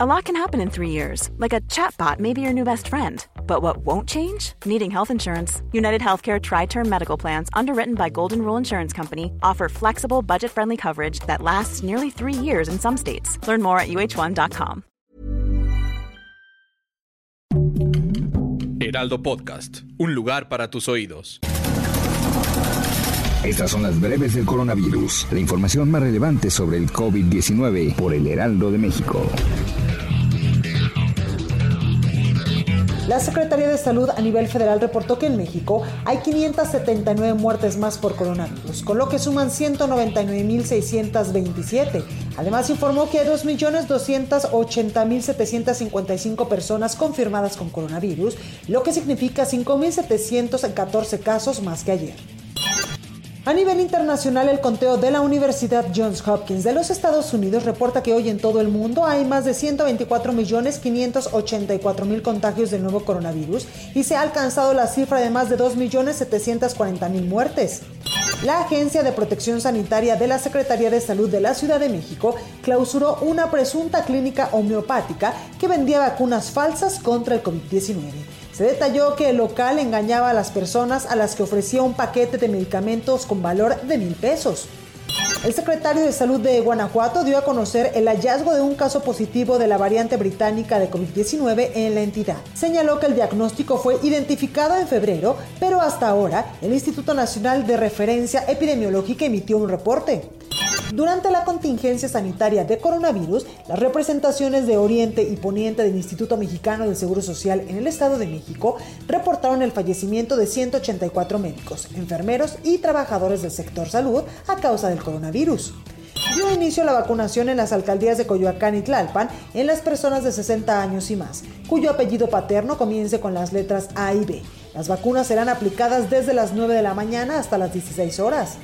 A lot can happen in three years, like a chatbot may be your new best friend. But what won't change? Needing health insurance. United Healthcare Tri Term Medical Plans, underwritten by Golden Rule Insurance Company, offer flexible, budget friendly coverage that lasts nearly three years in some states. Learn more at uh1.com. Heraldo Podcast, un lugar para tus oídos. Estas son las breves del coronavirus, la información más relevante sobre el COVID-19 por el Heraldo de México. La Secretaría de Salud a nivel federal reportó que en México hay 579 muertes más por coronavirus, con lo que suman 199.627. Además informó que hay 2.280.755 personas confirmadas con coronavirus, lo que significa 5.714 casos más que ayer. A nivel internacional, el conteo de la Universidad Johns Hopkins de los Estados Unidos reporta que hoy en todo el mundo hay más de 124.584.000 contagios del nuevo coronavirus y se ha alcanzado la cifra de más de 2.740.000 muertes. La Agencia de Protección Sanitaria de la Secretaría de Salud de la Ciudad de México clausuró una presunta clínica homeopática que vendía vacunas falsas contra el COVID-19. Se detalló que el local engañaba a las personas a las que ofrecía un paquete de medicamentos con valor de mil pesos. El secretario de Salud de Guanajuato dio a conocer el hallazgo de un caso positivo de la variante británica de COVID-19 en la entidad. Señaló que el diagnóstico fue identificado en febrero, pero hasta ahora el Instituto Nacional de Referencia Epidemiológica emitió un reporte. Durante la contingencia sanitaria de coronavirus, las representaciones de Oriente y Poniente del Instituto Mexicano del Seguro Social en el Estado de México reportaron el fallecimiento de 184 médicos, enfermeros y trabajadores del sector salud a causa del coronavirus dio inicio la vacunación en las alcaldías de Coyoacán y Tlalpan en las personas de 60 años y más, cuyo apellido paterno comience con las letras A y B. Las vacunas serán aplicadas desde las 9 de la mañana hasta las 16 horas.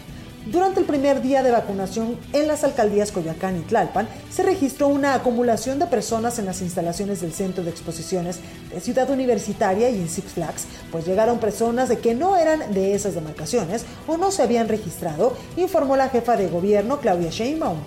Durante el primer día de vacunación en las alcaldías Coyoacán y Tlalpan, se registró una acumulación de personas en las instalaciones del Centro de Exposiciones de Ciudad Universitaria y en Six Flags, pues llegaron personas de que no eran de esas demarcaciones o no se habían registrado, informó la jefa de gobierno Claudia Sheinbaum.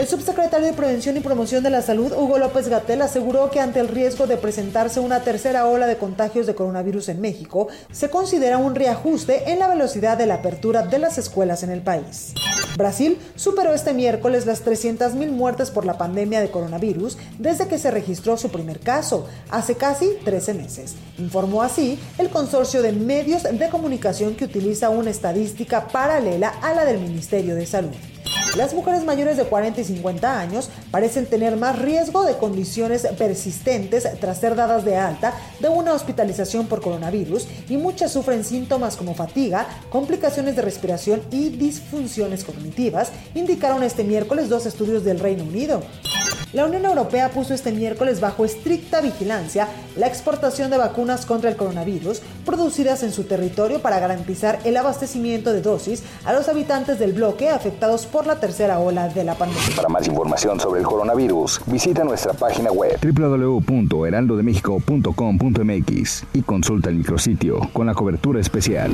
El subsecretario de Prevención y Promoción de la Salud, Hugo López Gatel, aseguró que ante el riesgo de presentarse una tercera ola de contagios de coronavirus en México, se considera un reajuste en la velocidad de la apertura de las escuelas en el país. Brasil superó este miércoles las 300.000 muertes por la pandemia de coronavirus desde que se registró su primer caso, hace casi 13 meses. Informó así el consorcio de medios de comunicación que utiliza una estadística paralela a la del Ministerio de Salud. Las mujeres mayores de 40 y 50 años parecen tener más riesgo de condiciones persistentes tras ser dadas de alta de una hospitalización por coronavirus y muchas sufren síntomas como fatiga, complicaciones de respiración y disfunciones cognitivas, indicaron este miércoles dos estudios del Reino Unido. La Unión Europea puso este miércoles bajo estricta vigilancia la exportación de vacunas contra el coronavirus producidas en su territorio para garantizar el abastecimiento de dosis a los habitantes del bloque afectados por la tercera ola de la pandemia. Para más información sobre el coronavirus, visita nuestra página web www.heraldodemexico.com.mx y consulta el micrositio con la cobertura especial.